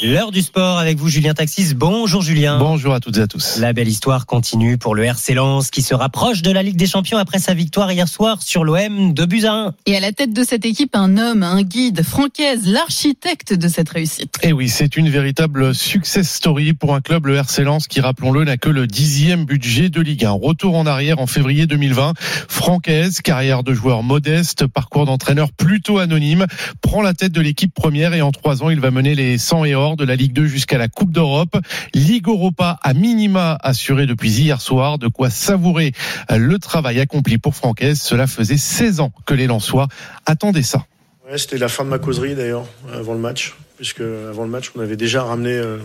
L'heure du sport avec vous, Julien Taxis. Bonjour, Julien. Bonjour à toutes et à tous. La belle histoire continue pour le RC Lens qui se rapproche de la Ligue des Champions après sa victoire hier soir sur l'OM de buts à 1. Et à la tête de cette équipe, un homme, un guide, Francaise, l'architecte de cette réussite. Et oui, c'est une véritable success story pour un club, le RC Lens, qui, rappelons-le, n'a que le dixième budget de Ligue 1. Retour en arrière en février 2020. Francaise, carrière de joueur modeste, parcours d'entraîneur plutôt anonyme, prend la tête de l'équipe première et en trois ans, il va mener les 100 et or de la Ligue 2 jusqu'à la Coupe d'Europe. Ligue Europa à minima assuré depuis hier soir, de quoi savourer le travail accompli pour Francaise. Cela faisait 16 ans que les Lensois attendaient ça. Ouais, c'était la fin de ma causerie d'ailleurs, avant le match, puisque avant le match, on avait déjà ramené euh,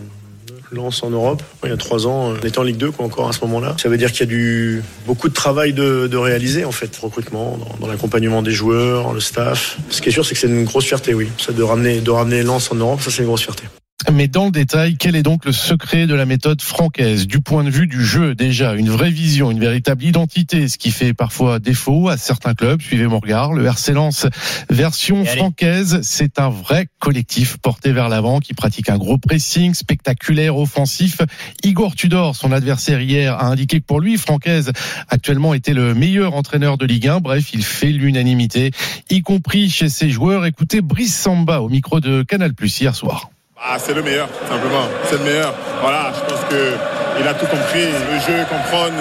Lens en Europe. Il y a trois ans, on était en Ligue 2 quoi, encore à ce moment-là. Ça veut dire qu'il y a du, beaucoup de travail de, de réaliser en fait, recrutement, dans, dans l'accompagnement des joueurs, le staff. Ce qui est sûr, c'est que c'est une grosse fierté, oui. Ça de ramener, de ramener Lens en Europe, ça c'est une grosse fierté. Mais dans le détail, quel est donc le secret de la méthode francaise? Du point de vue du jeu, déjà, une vraie vision, une véritable identité, ce qui fait parfois défaut à certains clubs. Suivez mon regard. Le RC Lens version francaise, c'est un vrai collectif porté vers l'avant qui pratique un gros pressing spectaculaire, offensif. Igor Tudor, son adversaire hier, a indiqué que pour lui, francaise actuellement était le meilleur entraîneur de Ligue 1. Bref, il fait l'unanimité, y compris chez ses joueurs. Écoutez Brice Samba au micro de Canal Plus hier soir. Ah, c'est le meilleur, simplement. C'est le meilleur. Voilà, je pense qu'il a tout compris. Le jeu, comprendre.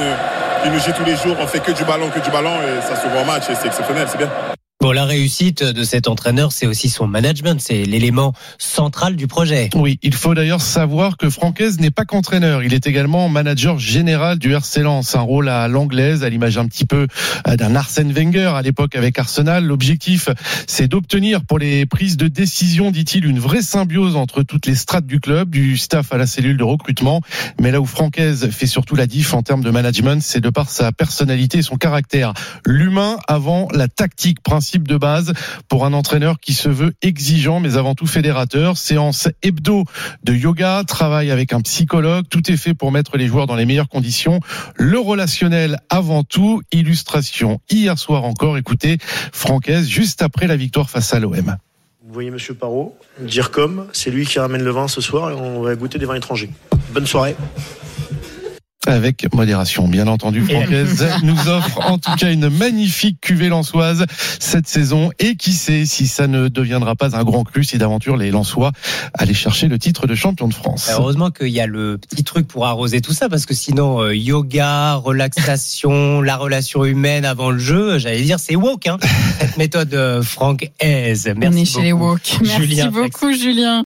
Il nous joue tous les jours. On fait que du ballon, que du ballon. Et ça se voit en match. Et c'est exceptionnel, c'est bien. Bon, la réussite de cet entraîneur, c'est aussi son management, c'est l'élément central du projet. Oui, il faut d'ailleurs savoir que Francaise n'est pas qu'entraîneur, il est également manager général du RC Lens, un rôle à l'anglaise, à l'image un petit peu d'un Arsène Wenger à l'époque avec Arsenal. L'objectif, c'est d'obtenir pour les prises de décision, dit-il, une vraie symbiose entre toutes les strates du club, du staff à la cellule de recrutement. Mais là où Francaise fait surtout la diff en termes de management, c'est de par sa personnalité et son caractère. L'humain avant la tactique principale de base pour un entraîneur qui se veut exigeant mais avant tout fédérateur. Séance hebdo de yoga, travail avec un psychologue, tout est fait pour mettre les joueurs dans les meilleures conditions. Le relationnel avant tout, illustration hier soir encore, écoutez, Francaise juste après la victoire face à l'OM. Vous voyez Monsieur Parot, dire comme, c'est lui qui ramène le vin ce soir et on va goûter des vins étrangers. Bonne soirée. Avec modération, bien entendu. Francaise nous offre en tout cas une magnifique cuvée lançoise cette saison. Et qui sait si ça ne deviendra pas un grand cru si d'aventure les Lensois allaient chercher le titre de champion de France. Heureusement qu'il y a le petit truc pour arroser tout ça parce que sinon, euh, yoga, relaxation, la relation humaine avant le jeu, j'allais dire, c'est woke, hein, cette méthode euh, francaise. Merci On est chez les beaucoup, woke. Merci Julien beaucoup, Julien.